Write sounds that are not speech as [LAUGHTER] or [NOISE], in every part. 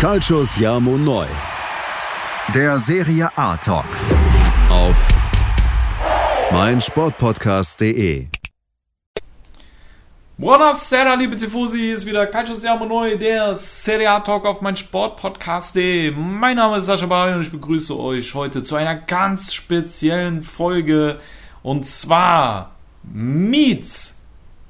Calcius Jamo Neu. Der Serie A Talk. Auf meinsportpodcast.de. Buonasera, liebe Tifosi, hier ist wieder Calcius Jamo Neu, der Serie A Talk auf meinsportpodcast.de. Mein Name ist Sascha Barry und ich begrüße euch heute zu einer ganz speziellen Folge und zwar Meets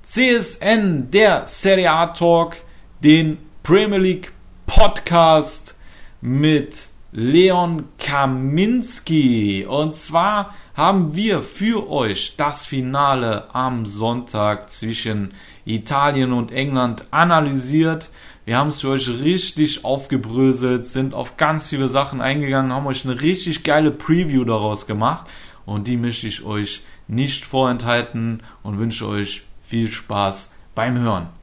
CSN, der Serie A Talk, den Premier League Podcast mit Leon Kaminski. Und zwar haben wir für euch das Finale am Sonntag zwischen Italien und England analysiert. Wir haben es für euch richtig aufgebröselt, sind auf ganz viele Sachen eingegangen, haben euch eine richtig geile Preview daraus gemacht. Und die möchte ich euch nicht vorenthalten und wünsche euch viel Spaß beim Hören.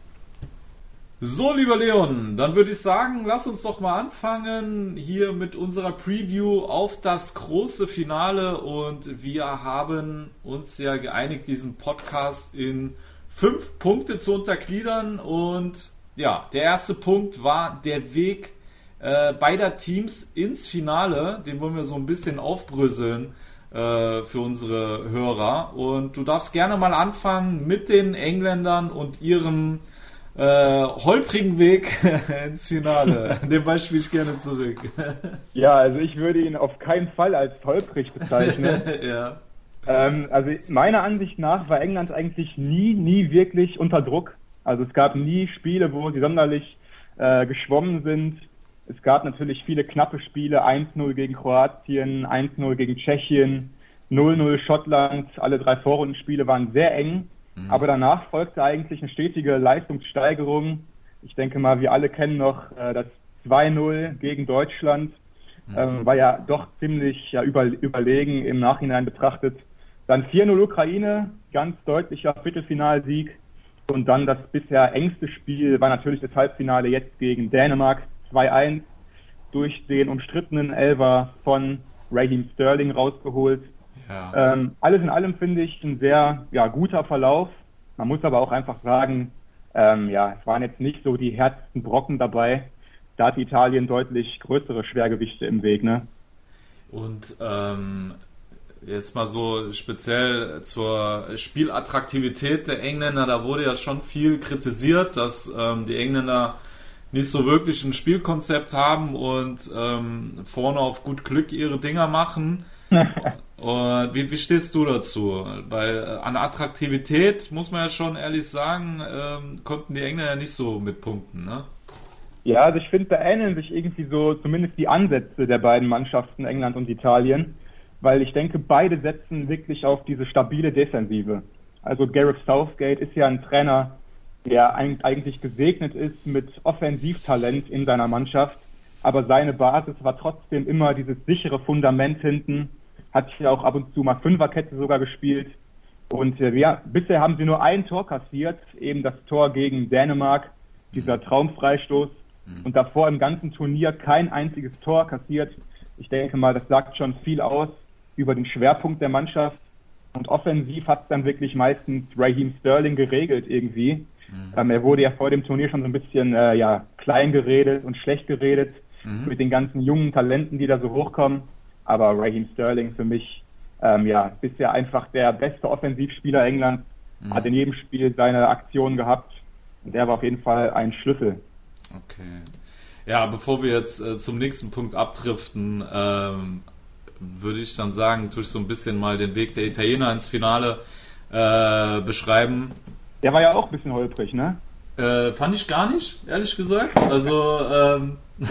So, lieber Leon, dann würde ich sagen, lass uns doch mal anfangen hier mit unserer Preview auf das große Finale. Und wir haben uns ja geeinigt, diesen Podcast in fünf Punkte zu untergliedern. Und ja, der erste Punkt war der Weg äh, beider Teams ins Finale. Den wollen wir so ein bisschen aufbröseln äh, für unsere Hörer. Und du darfst gerne mal anfangen mit den Engländern und ihrem äh, holprigen Weg [LAUGHS] ins Finale. Den Ball spiele ich gerne zurück. [LAUGHS] ja, also ich würde ihn auf keinen Fall als holprig bezeichnen. [LAUGHS] ja. Ähm, also meiner Ansicht nach war England eigentlich nie, nie wirklich unter Druck. Also es gab nie Spiele, wo sie sonderlich äh, geschwommen sind. Es gab natürlich viele knappe Spiele, 1-0 gegen Kroatien, 1-0 gegen Tschechien, 0-0 Schottland. Alle drei Vorrundenspiele waren sehr eng. Mhm. Aber danach folgte eigentlich eine stetige Leistungssteigerung. Ich denke mal, wir alle kennen noch äh, das 2-0 gegen Deutschland. Mhm. Ähm, war ja doch ziemlich ja, über, überlegen im Nachhinein betrachtet. Dann 4-0 Ukraine, ganz deutlicher Viertelfinalsieg. Und dann das bisher engste Spiel war natürlich das Halbfinale jetzt gegen Dänemark 2-1 durch den umstrittenen Elver von Raheem Sterling rausgeholt. Ja. Ähm, alles in allem finde ich ein sehr ja, guter Verlauf. Man muss aber auch einfach sagen, ähm, ja, es waren jetzt nicht so die härtesten Brocken dabei. Da hat Italien deutlich größere Schwergewichte im Weg, ne? Und ähm, jetzt mal so speziell zur Spielattraktivität der Engländer, da wurde ja schon viel kritisiert, dass ähm, die Engländer nicht so wirklich ein Spielkonzept haben und ähm, vorne auf gut Glück ihre Dinger machen. Und wie, wie stehst du dazu? Weil äh, an Attraktivität, muss man ja schon ehrlich sagen, ähm, konnten die Engländer ja nicht so mitpunkten, ne? Ja, also ich finde, da ähneln sich irgendwie so zumindest die Ansätze der beiden Mannschaften, England und Italien, weil ich denke, beide setzen wirklich auf diese stabile Defensive. Also Gareth Southgate ist ja ein Trainer, der eigentlich gesegnet ist mit Offensivtalent in seiner Mannschaft, aber seine Basis war trotzdem immer dieses sichere Fundament hinten, hat hier auch ab und zu mal Fünferkette sogar gespielt. Und äh, ja, bisher haben sie nur ein Tor kassiert, eben das Tor gegen Dänemark, dieser mhm. Traumfreistoß. Mhm. Und davor im ganzen Turnier kein einziges Tor kassiert. Ich denke mal, das sagt schon viel aus über den Schwerpunkt der Mannschaft. Und offensiv hat es dann wirklich meistens Raheem Sterling geregelt irgendwie. Mhm. Ähm, er wurde ja vor dem Turnier schon so ein bisschen äh, ja, klein geredet und schlecht geredet mhm. mit den ganzen jungen Talenten, die da so hochkommen. Aber Raheem Sterling für mich, ähm, ja, bisher einfach der beste Offensivspieler Englands, mhm. hat in jedem Spiel seine Aktion gehabt. Und der war auf jeden Fall ein Schlüssel. Okay. Ja, bevor wir jetzt äh, zum nächsten Punkt abdriften, ähm, würde ich dann sagen, tue ich so ein bisschen mal den Weg der Italiener ins Finale äh, beschreiben. Der war ja auch ein bisschen holprig, ne? Äh, fand ich gar nicht, ehrlich gesagt. Also, ähm, [LAUGHS]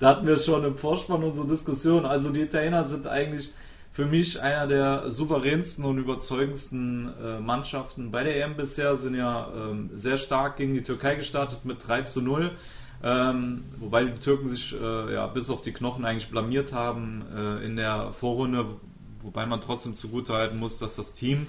da hatten wir schon im Vorspann unsere Diskussion. Also, die Italiener sind eigentlich für mich einer der souveränsten und überzeugendsten äh, Mannschaften bei der EM bisher. Sind ja ähm, sehr stark gegen die Türkei gestartet mit 3 zu 0. Ähm, wobei die Türken sich äh, ja, bis auf die Knochen eigentlich blamiert haben äh, in der Vorrunde. Wobei man trotzdem zugutehalten muss, dass das Team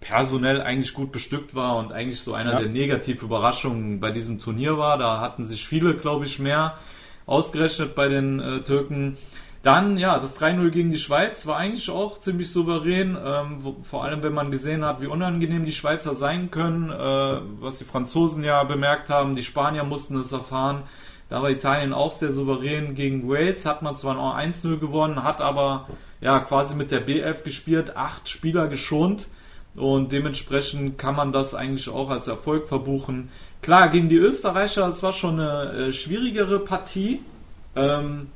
personell eigentlich gut bestückt war und eigentlich so einer ja. der negativen Überraschungen bei diesem Turnier war. Da hatten sich viele, glaube ich, mehr ausgerechnet bei den äh, Türken. Dann, ja, das 3-0 gegen die Schweiz war eigentlich auch ziemlich souverän, ähm, wo, vor allem wenn man gesehen hat, wie unangenehm die Schweizer sein können, äh, was die Franzosen ja bemerkt haben, die Spanier mussten es erfahren. Da war Italien auch sehr souverän gegen Wales, hat man zwar noch 1-0 gewonnen, hat aber ja quasi mit der B11 gespielt, acht Spieler geschont und dementsprechend kann man das eigentlich auch als Erfolg verbuchen. Klar, gegen die Österreicher, das war schon eine äh, schwierigere Partie. Ähm,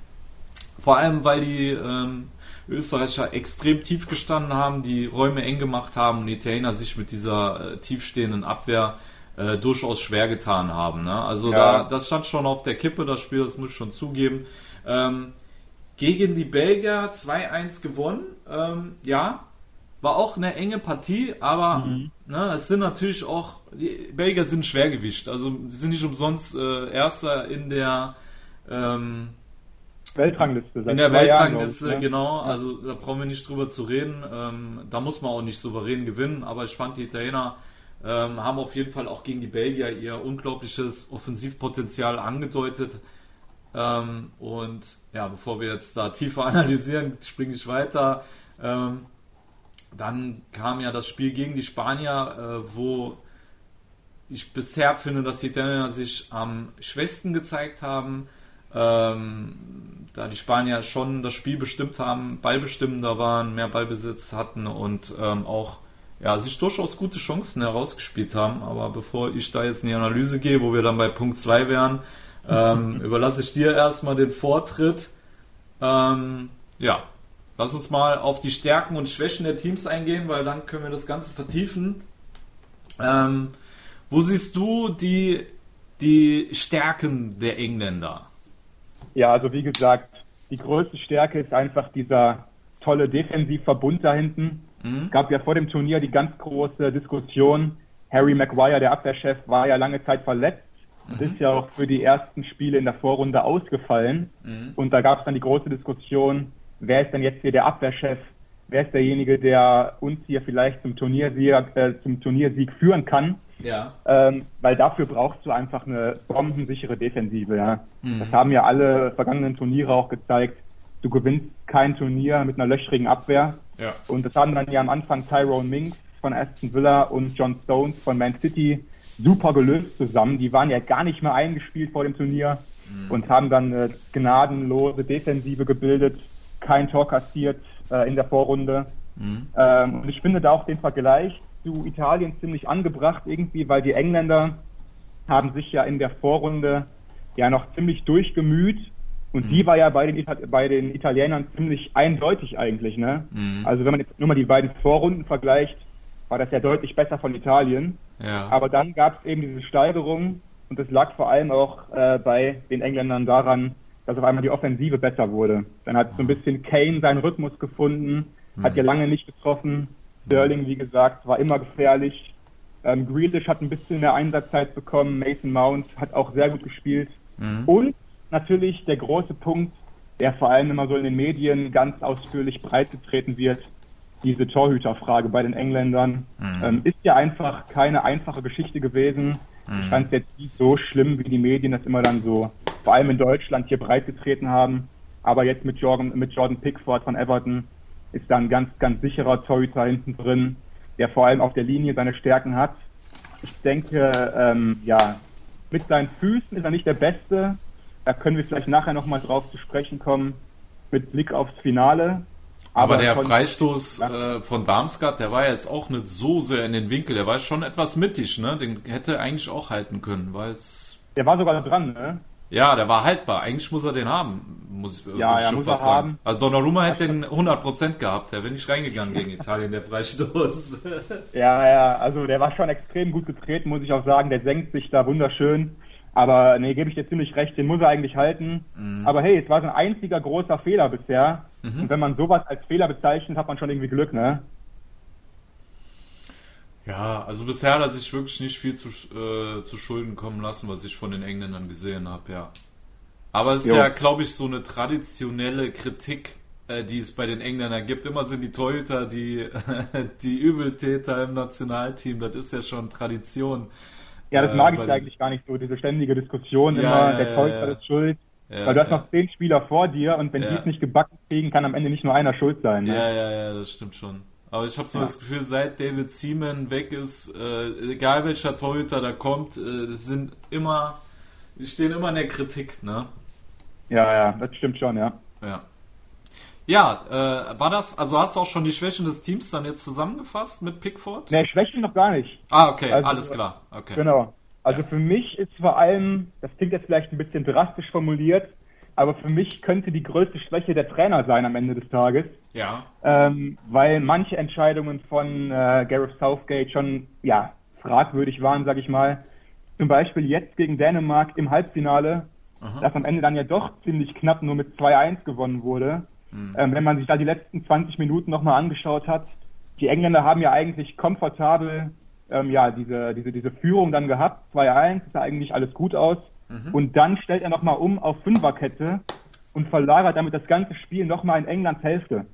vor allem, weil die ähm, Österreicher extrem tief gestanden haben, die Räume eng gemacht haben und die Italiener sich mit dieser äh, tiefstehenden Abwehr äh, durchaus schwer getan haben. Ne? Also ja. da, das stand schon auf der Kippe, das Spiel, das muss ich schon zugeben. Ähm, gegen die Belgier 2-1 gewonnen. Ähm, ja, war auch eine enge Partie, aber mhm. ne, es sind natürlich auch, die Belgier sind Schwergewicht. Also die sind nicht umsonst äh, Erster in der ähm, Weltrangliste. In der Weltrangliste, ne? genau. Also da brauchen wir nicht drüber zu reden. Ähm, da muss man auch nicht souverän gewinnen, aber ich fand die Italiener ähm, haben auf jeden Fall auch gegen die Belgier ihr unglaubliches Offensivpotenzial angedeutet. Ähm, und ja, bevor wir jetzt da tiefer [LAUGHS] analysieren, springe ich weiter. Ähm, dann kam ja das Spiel gegen die Spanier, äh, wo ich bisher finde, dass die Italiener sich am schwächsten gezeigt haben. Ähm, da die Spanier schon das Spiel bestimmt haben, ballbestimmender waren, mehr Ballbesitz hatten und ähm, auch ja, sich durchaus gute Chancen herausgespielt haben. Aber bevor ich da jetzt in die Analyse gehe, wo wir dann bei Punkt 2 wären, ähm, [LAUGHS] überlasse ich dir erstmal den Vortritt. Ähm, ja, lass uns mal auf die Stärken und Schwächen der Teams eingehen, weil dann können wir das Ganze vertiefen. Ähm, wo siehst du die, die Stärken der Engländer? Ja, also wie gesagt, die größte Stärke ist einfach dieser tolle Defensivverbund da hinten. Mhm. Es gab ja vor dem Turnier die ganz große Diskussion. Harry Maguire, der Abwehrchef, war ja lange Zeit verletzt mhm. ist ja auch für die ersten Spiele in der Vorrunde ausgefallen. Mhm. Und da gab es dann die große Diskussion, wer ist denn jetzt hier der Abwehrchef? Wer ist derjenige, der uns hier vielleicht zum Turniersieg, äh, zum Turniersieg führen kann? Ja. Ähm, weil dafür brauchst du einfach eine bombensichere Defensive. Ja. Mhm. Das haben ja alle vergangenen Turniere auch gezeigt. Du gewinnst kein Turnier mit einer löchrigen Abwehr. Ja. Und das haben dann ja am Anfang Tyrone Minks von Aston Villa und John Stones von Man City super gelöst zusammen. Die waren ja gar nicht mehr eingespielt vor dem Turnier mhm. und haben dann eine gnadenlose Defensive gebildet, kein Tor kassiert äh, in der Vorrunde. Mhm. Ähm, und ich finde da auch den Vergleich zu Italien ziemlich angebracht irgendwie, weil die Engländer haben sich ja in der Vorrunde ja noch ziemlich durchgemüht und mhm. die war ja bei den, bei den Italienern ziemlich eindeutig eigentlich, ne? Mhm. Also wenn man jetzt nur mal die beiden Vorrunden vergleicht, war das ja deutlich besser von Italien. Ja. Aber dann gab es eben diese Steigerung und das lag vor allem auch äh, bei den Engländern daran, dass auf einmal die Offensive besser wurde. Dann hat so ein bisschen Kane seinen Rhythmus gefunden, mhm. hat ja lange nicht getroffen. Sterling, wie gesagt, war immer gefährlich. Ähm, Grealish hat ein bisschen mehr Einsatzzeit bekommen. Mason Mount hat auch sehr gut gespielt. Mhm. Und natürlich der große Punkt, der vor allem immer so in den Medien ganz ausführlich breitgetreten wird, diese Torhüterfrage bei den Engländern. Mhm. Ähm, ist ja einfach keine einfache Geschichte gewesen. Ich fand es jetzt nicht so schlimm, wie die Medien das immer dann so, vor allem in Deutschland, hier breitgetreten haben. Aber jetzt mit Jordan, mit Jordan Pickford von Everton ist da ein ganz, ganz sicherer Torhüter hinten drin, der vor allem auf der Linie seine Stärken hat. Ich denke, ähm, ja, mit seinen Füßen ist er nicht der Beste. Da können wir vielleicht nachher nochmal drauf zu sprechen kommen, mit Blick aufs Finale. Aber, der Freistoß äh, von Darmstadt, der war jetzt auch nicht so sehr in den Winkel. Der war schon etwas mittig, ne? Den hätte er eigentlich auch halten können, weil es. Der war sogar dran, ne? Ja, der war haltbar. Eigentlich muss er den haben, muss ich ja, ja, schon muss fast sagen. Haben. Also Donnarumma hätte den 100% gehabt. Der wäre nicht reingegangen gegen Italien, der Freistoß. [LAUGHS] ja, ja, also der war schon extrem gut getreten, muss ich auch sagen. Der senkt sich da wunderschön. Aber nee, gebe ich dir ziemlich recht, den muss er eigentlich halten. Mhm. Aber hey, es war so ein einziger großer Fehler bisher. Mhm. Und wenn man sowas als Fehler bezeichnet, hat man schon irgendwie Glück, ne? Ja, also bisher hat er sich wirklich nicht viel zu, äh, zu Schulden kommen lassen, was ich von den Engländern gesehen habe, ja. Aber es ist jo. ja, glaube ich, so eine traditionelle Kritik, äh, die es bei den Engländern gibt. Immer sind die Torhüter die, [LAUGHS] die Übeltäter im Nationalteam. Das ist ja schon Tradition. Ja, das mag ich eigentlich gar nicht so, diese ständige Diskussion ja, immer, ja, der Torhüter ja, ist schuld. Weil du hast noch zehn Spieler vor dir und wenn die es nicht gebacken kriegen, kann am Ende nicht nur einer schuld sein. Ne? Ja, ja, ja, das stimmt schon. Aber ich habe so das Gefühl, seit David Seaman weg ist, äh, egal welcher Torhüter da kommt, äh, sind immer die stehen immer in der Kritik, ne? Ja, ja, das stimmt schon, ja. Ja. Ja, äh, war das, also hast du auch schon die Schwächen des Teams dann jetzt zusammengefasst mit Pickford? Ne, Schwächen noch gar nicht. Ah, okay, also, alles klar. Okay. Genau. Also für mich ist vor allem, das klingt jetzt vielleicht ein bisschen drastisch formuliert, aber für mich könnte die größte Schwäche der Trainer sein am Ende des Tages. Ja. Ähm, weil manche Entscheidungen von äh, Gareth Southgate schon, ja, fragwürdig waren, sag ich mal. Zum Beispiel jetzt gegen Dänemark im Halbfinale, Aha. das am Ende dann ja doch ziemlich knapp nur mit 2-1 gewonnen wurde. Mhm. Ähm, wenn man sich da die letzten 20 Minuten nochmal angeschaut hat, die Engländer haben ja eigentlich komfortabel ähm, ja, diese, diese, diese Führung dann gehabt, 2-1, sah eigentlich alles gut aus. Mhm. Und dann stellt er nochmal um auf Fünferkette und verlagert damit das ganze Spiel nochmal in Englands Hälfte.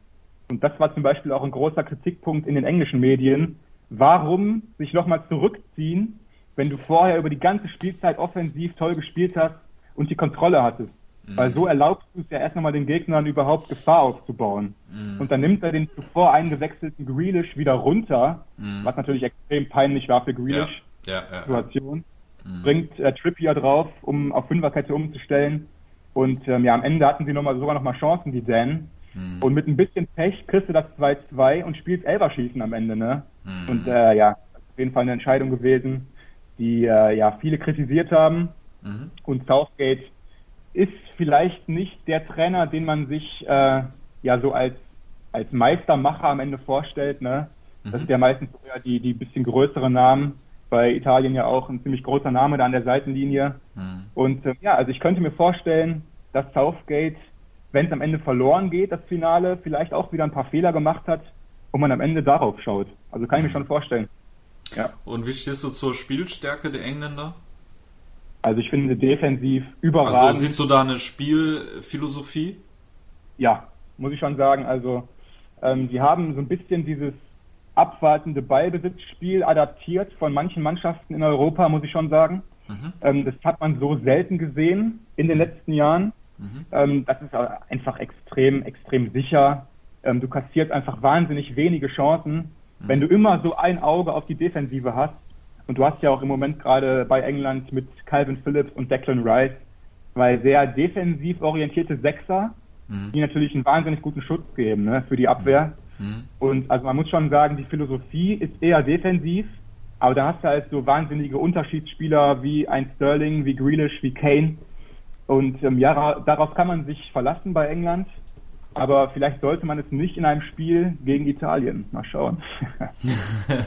Und das war zum Beispiel auch ein großer Kritikpunkt in den englischen Medien. Warum sich nochmal zurückziehen, wenn du vorher über die ganze Spielzeit offensiv toll gespielt hast und die Kontrolle hattest? Mhm. Weil so erlaubst du es ja erst nochmal den Gegnern überhaupt Gefahr aufzubauen. Mhm. Und dann nimmt er den zuvor eingewechselten Grealish wieder runter, mhm. was natürlich extrem peinlich war für Grealish. Ja. Ja, ja, Situation. Mhm. Bringt äh, Trippier drauf, um auf Fünferkette umzustellen. Und ähm, ja, am Ende hatten sie noch mal, sogar nochmal Chancen, die Dänen. Mhm. Und mit ein bisschen Pech kriegst du das 2-2 und spielst Elberschießen am Ende, ne? Mhm. Und äh, ja, auf jeden Fall eine Entscheidung gewesen, die äh, ja viele kritisiert haben. Mhm. Und Southgate ist vielleicht nicht der Trainer, den man sich äh, ja so als, als Meistermacher am Ende vorstellt. Ne? Das mhm. sind ja meistens die, die bisschen größeren Namen. Bei Italien ja auch ein ziemlich großer Name da an der Seitenlinie. Mhm. Und äh, ja, also ich könnte mir vorstellen, dass Southgate, wenn es am Ende verloren geht, das Finale, vielleicht auch wieder ein paar Fehler gemacht hat und man am Ende darauf schaut. Also kann ich mir schon vorstellen. Ja. Und wie stehst du zur Spielstärke der Engländer? Also ich finde defensiv überragend. Also siehst du da eine Spielphilosophie? Ja, muss ich schon sagen. Also ähm, sie haben so ein bisschen dieses abwartende Ballbesitzspiel adaptiert von manchen Mannschaften in Europa, muss ich schon sagen. Mhm. Ähm, das hat man so selten gesehen in den letzten Jahren. Mhm. Ähm, das ist einfach extrem, extrem sicher. Ähm, du kassierst einfach wahnsinnig wenige Chancen. Mhm. Wenn du immer so ein Auge auf die Defensive hast, und du hast ja auch im Moment gerade bei England mit Calvin Phillips und Declan Rice zwei sehr defensiv orientierte Sechser, mhm. die natürlich einen wahnsinnig guten Schutz geben ne, für die Abwehr. Mhm. Und also man muss schon sagen, die Philosophie ist eher defensiv, aber da hast du halt so wahnsinnige Unterschiedsspieler wie ein Sterling, wie Grealish, wie Kane. Und ähm, ja, darauf kann man sich verlassen bei England. Aber vielleicht sollte man es nicht in einem Spiel gegen Italien. Mal schauen. [LAUGHS]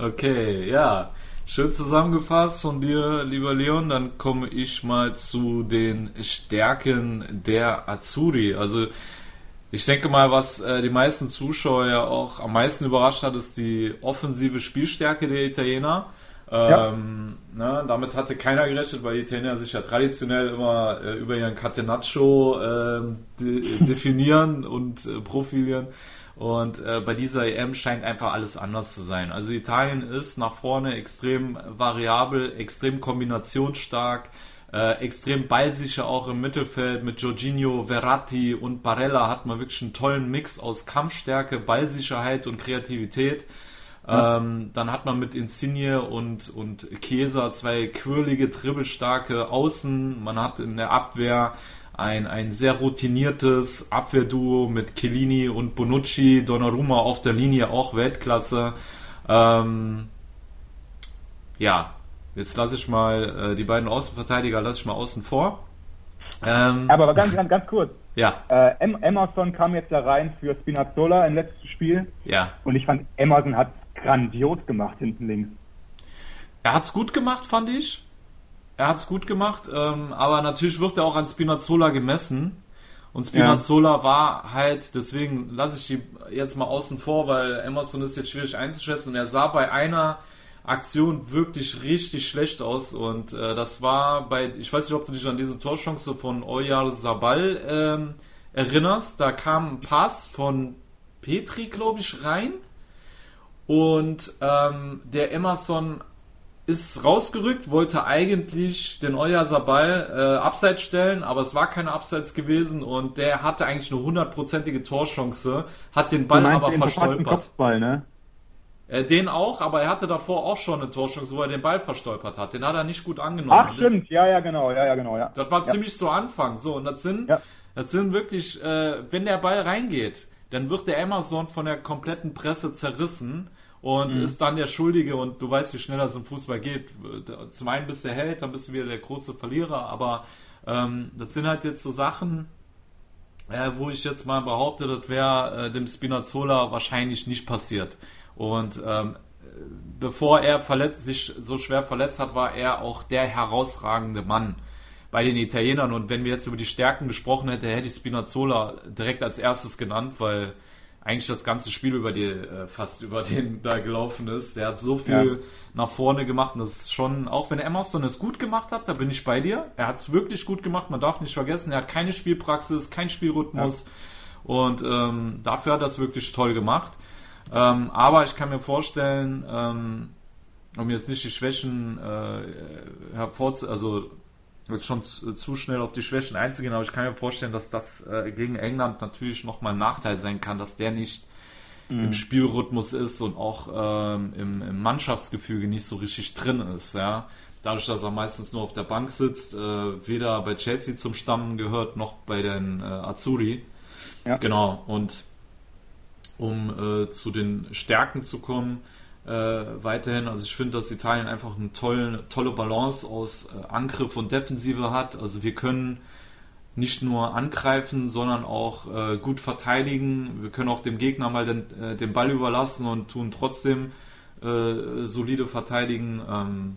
Okay, ja. Schön zusammengefasst von dir, lieber Leon. Dann komme ich mal zu den Stärken der Azuri. Also ich denke mal, was äh, die meisten Zuschauer ja auch am meisten überrascht hat, ist die offensive Spielstärke der Italiener. Ähm, ja. ne, damit hatte keiner gerechnet, weil die Italiener sich ja traditionell immer äh, über ihren Catenaccio äh, de [LAUGHS] definieren und äh, profilieren. Und äh, bei dieser EM scheint einfach alles anders zu sein. Also Italien ist nach vorne extrem variabel, extrem kombinationsstark, äh, extrem ballsicher auch im Mittelfeld. Mit Jorginho, Verratti und Barella hat man wirklich einen tollen Mix aus Kampfstärke, Ballsicherheit und Kreativität. Ähm, dann hat man mit Insigne und, und Chiesa zwei quirlige, dribbelstarke Außen. Man hat in der Abwehr ein, ein sehr routiniertes Abwehrduo mit Chiellini und Bonucci, Donnarumma auf der Linie auch Weltklasse. Ähm, ja, jetzt lasse ich mal äh, die beiden Außenverteidiger lasse ich mal außen vor. Ähm, Aber ganz, ganz, ganz kurz. [LAUGHS] Ja. Äh, Emerson kam jetzt da rein für Spinazzola im letzten Spiel. Ja. Und ich fand, Emerson hat grandios gemacht hinten links. Er hat's gut gemacht, fand ich. Er hat es gut gemacht, ähm, aber natürlich wird er auch an Spinazzola gemessen. Und Spinazzola ja. war halt, deswegen lasse ich die jetzt mal außen vor, weil Emerson ist jetzt schwierig einzuschätzen. Und er sah bei einer Aktion wirklich richtig schlecht aus. Und äh, das war bei, ich weiß nicht, ob du dich an diese Torchance von Oyar Sabal ähm, erinnerst. Da kam ein Pass von Petri, glaube ich, rein. Und ähm, der Emerson ist rausgerückt, wollte eigentlich den Oyarzabal äh, abseits stellen, aber es war keine Abseits gewesen und der hatte eigentlich eine hundertprozentige Torchance, hat den Ball aber verstolpert. Kopfball, ne? Äh, den auch, aber er hatte davor auch schon eine Torschance, wo er den Ball verstolpert hat. Den hat er nicht gut angenommen. Ach, stimmt, ja, ja, genau, ja, ja, genau, ja. Das war ja. ziemlich zu Anfang. So, und das sind, ja. das sind wirklich, äh, wenn der Ball reingeht, dann wird der Amazon von der kompletten Presse zerrissen und mhm. ist dann der Schuldige und du weißt, wie schnell das im Fußball geht. Zum einen bist du der Held, dann bist du wieder der große Verlierer, aber ähm, das sind halt jetzt so Sachen, äh, wo ich jetzt mal behaupte, das wäre äh, dem Spinazzola wahrscheinlich nicht passiert. Und ähm, bevor er verletzt, sich so schwer verletzt hat, war er auch der herausragende Mann bei den Italienern. Und wenn wir jetzt über die Stärken gesprochen hätten, hätte ich Spinazzola direkt als erstes genannt, weil eigentlich das ganze Spiel über die, äh, fast über den [LAUGHS] da gelaufen ist. Der hat so viel ja. nach vorne gemacht und das ist schon, auch wenn Emerson es gut gemacht hat, da bin ich bei dir. Er hat es wirklich gut gemacht, man darf nicht vergessen, er hat keine Spielpraxis, kein Spielrhythmus ja. und ähm, dafür hat er es wirklich toll gemacht. Ähm, aber ich kann mir vorstellen, ähm, um jetzt nicht die Schwächen äh, hervorzu, also jetzt schon zu, zu, schnell auf die Schwächen einzugehen, aber ich kann mir vorstellen, dass das äh, gegen England natürlich nochmal ein Nachteil sein kann, dass der nicht mhm. im Spielrhythmus ist und auch ähm, im, im, Mannschaftsgefüge nicht so richtig drin ist, ja. Dadurch, dass er meistens nur auf der Bank sitzt, äh, weder bei Chelsea zum Stamm gehört, noch bei den äh, Azzurri. Ja. Genau, und um äh, zu den Stärken zu kommen. Äh, weiterhin, also ich finde, dass Italien einfach eine tolle, tolle Balance aus äh, Angriff und Defensive hat. Also wir können nicht nur angreifen, sondern auch äh, gut verteidigen. Wir können auch dem Gegner mal den, äh, den Ball überlassen und tun trotzdem äh, solide verteidigen. Ähm,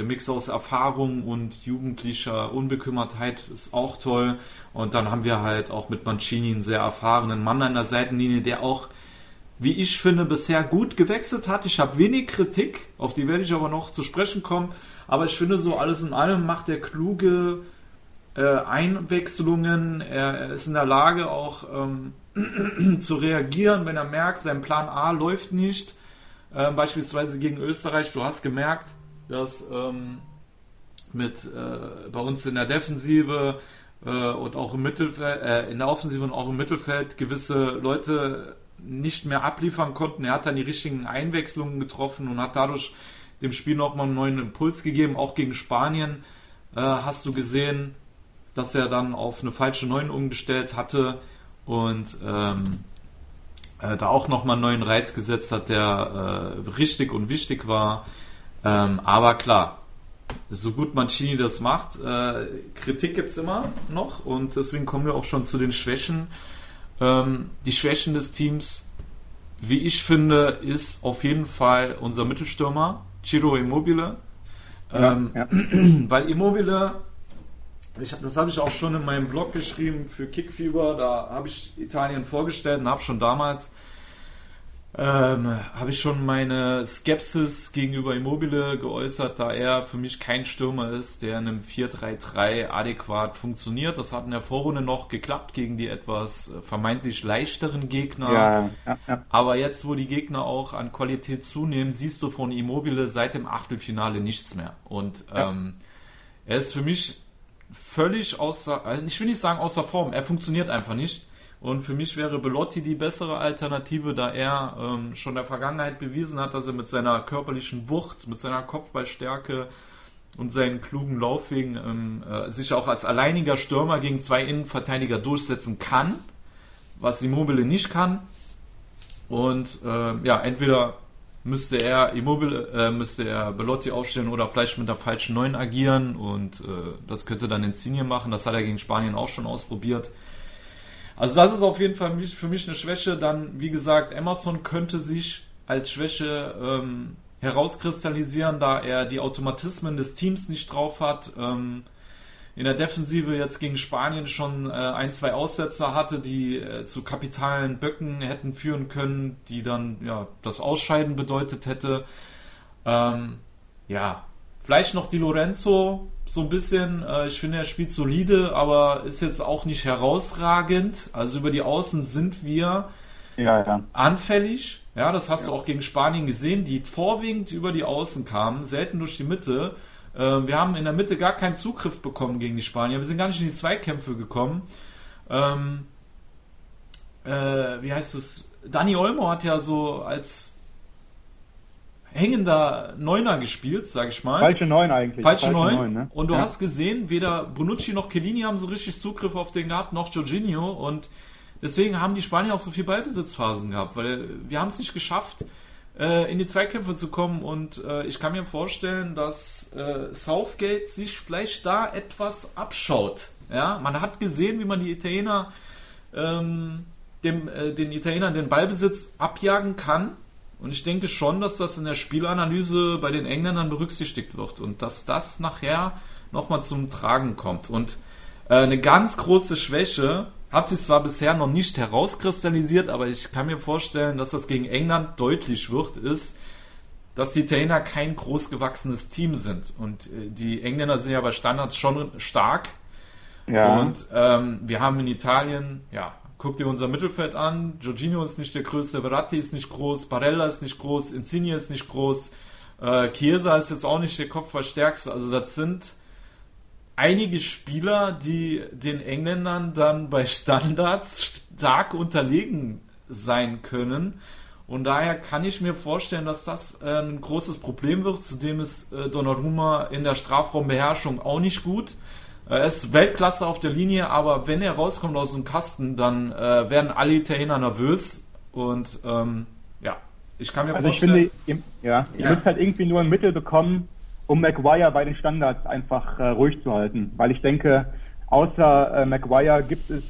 der Mix aus Erfahrung und jugendlicher Unbekümmertheit ist auch toll. Und dann haben wir halt auch mit Mancini einen sehr erfahrenen Mann an der Seitenlinie, der auch, wie ich finde, bisher gut gewechselt hat. Ich habe wenig Kritik, auf die werde ich aber noch zu sprechen kommen. Aber ich finde, so alles in allem macht er kluge äh, Einwechslungen. Er, er, ist in der Lage auch ähm, [CLEARS THROAT] zu reagieren, wenn er merkt, sein Plan A läuft nicht. Äh, beispielsweise gegen Österreich, du hast gemerkt, dass ähm, mit äh, bei uns in der Defensive äh, und auch im Mittelfeld, äh, in der Offensive und auch im Mittelfeld gewisse Leute nicht mehr abliefern konnten. Er hat dann die richtigen Einwechslungen getroffen und hat dadurch dem Spiel nochmal einen neuen Impuls gegeben. Auch gegen Spanien äh, hast du gesehen, dass er dann auf eine falsche Neun umgestellt hatte und ähm, äh, da auch nochmal einen neuen Reiz gesetzt hat, der äh, richtig und wichtig war. Ähm, aber klar, so gut Mancini das macht, äh, Kritik gibt es immer noch und deswegen kommen wir auch schon zu den Schwächen. Ähm, die Schwächen des Teams, wie ich finde, ist auf jeden Fall unser Mittelstürmer, Ciro Immobile. Ähm, ja, ja. [CLEARS THROAT] Weil Immobile, ich, das habe ich auch schon in meinem Blog geschrieben für Kickfieber, da habe ich Italien vorgestellt und habe schon damals ähm, habe ich schon meine Skepsis gegenüber Immobile geäußert, da er für mich kein Stürmer ist, der in einem 4-3-3 adäquat funktioniert. Das hat in der Vorrunde noch geklappt gegen die etwas äh, vermeintlich leichteren Gegner. Ja, ja, ja. Aber jetzt, wo die Gegner auch an Qualität zunehmen, siehst du von Immobile seit dem Achtelfinale nichts mehr. Und ähm, er ist für mich völlig außer, also ich will nicht sagen außer Form, er funktioniert einfach nicht. Und für mich wäre Belotti die bessere Alternative, da er ähm, schon der Vergangenheit bewiesen hat, dass er mit seiner körperlichen Wucht, mit seiner Kopfballstärke und seinen klugen Laufwegen ähm, äh, sich auch als alleiniger Stürmer gegen zwei Innenverteidiger durchsetzen kann, was Immobile nicht kann. Und äh, ja, entweder müsste er Immobile, äh, müsste er Belotti aufstellen oder vielleicht mit der falschen Neun agieren und äh, das könnte dann Insigne machen. Das hat er gegen Spanien auch schon ausprobiert. Also das ist auf jeden Fall für mich eine Schwäche. Dann, wie gesagt, Emerson könnte sich als Schwäche ähm, herauskristallisieren, da er die Automatismen des Teams nicht drauf hat. Ähm, in der Defensive jetzt gegen Spanien schon äh, ein, zwei Aussetzer hatte, die äh, zu kapitalen Böcken hätten führen können, die dann ja das Ausscheiden bedeutet hätte. Ähm, ja, vielleicht noch die Lorenzo, so ein bisschen. Äh, ich finde, er spielt solide, aber ist jetzt auch nicht herausragend. Also über die Außen sind wir ja, ja. anfällig. Ja, das hast ja. du auch gegen Spanien gesehen, die vorwiegend über die Außen kamen, selten durch die Mitte. Äh, wir haben in der Mitte gar keinen Zugriff bekommen gegen die Spanier. Wir sind gar nicht in die Zweikämpfe gekommen. Ähm, äh, wie heißt es? Dani Olmo hat ja so als hängender Neuner gespielt, sag ich mal. Falsche Neun eigentlich. Falsche, Falsche Neun. Ne? Und du ja. hast gesehen, weder Bonucci noch Kellini haben so richtig Zugriff auf den gehabt, noch Jorginho. Und deswegen haben die Spanier auch so viel Ballbesitzphasen gehabt, weil wir haben es nicht geschafft, äh, in die Zweikämpfe zu kommen. Und äh, ich kann mir vorstellen, dass äh, Southgate sich vielleicht da etwas abschaut. Ja, man hat gesehen, wie man die Italiener ähm, dem, äh, den Italienern den Ballbesitz abjagen kann. Und ich denke schon, dass das in der Spielanalyse bei den Engländern berücksichtigt wird und dass das nachher nochmal zum Tragen kommt. Und äh, eine ganz große Schwäche hat sich zwar bisher noch nicht herauskristallisiert, aber ich kann mir vorstellen, dass das gegen England deutlich wird, ist, dass die Italiener kein großgewachsenes Team sind. Und äh, die Engländer sind ja bei Standards schon stark. Ja. Und ähm, wir haben in Italien, ja, guck dir unser Mittelfeld an. Jorginho ist nicht der größte, Verratti ist nicht groß, Barella ist nicht groß, Insigne ist nicht groß, äh, Chiesa ist jetzt auch nicht der Kopfballstärkste. Also das sind einige Spieler, die den Engländern dann bei Standards stark unterlegen sein können. Und daher kann ich mir vorstellen, dass das äh, ein großes Problem wird. Zudem ist äh, Donnarumma in der Strafraumbeherrschung auch nicht gut. Er ist Weltklasse auf der Linie, aber wenn er rauskommt aus dem Kasten, dann äh, werden alle Italiener nervös. Und ähm, ja, ich kann mir also vorstellen. Also ich finde, ihr, ja, ihr ja. müsst halt irgendwie nur ein Mittel bekommen, um Maguire bei den Standards einfach äh, ruhig zu halten. Weil ich denke, außer äh, Maguire gibt es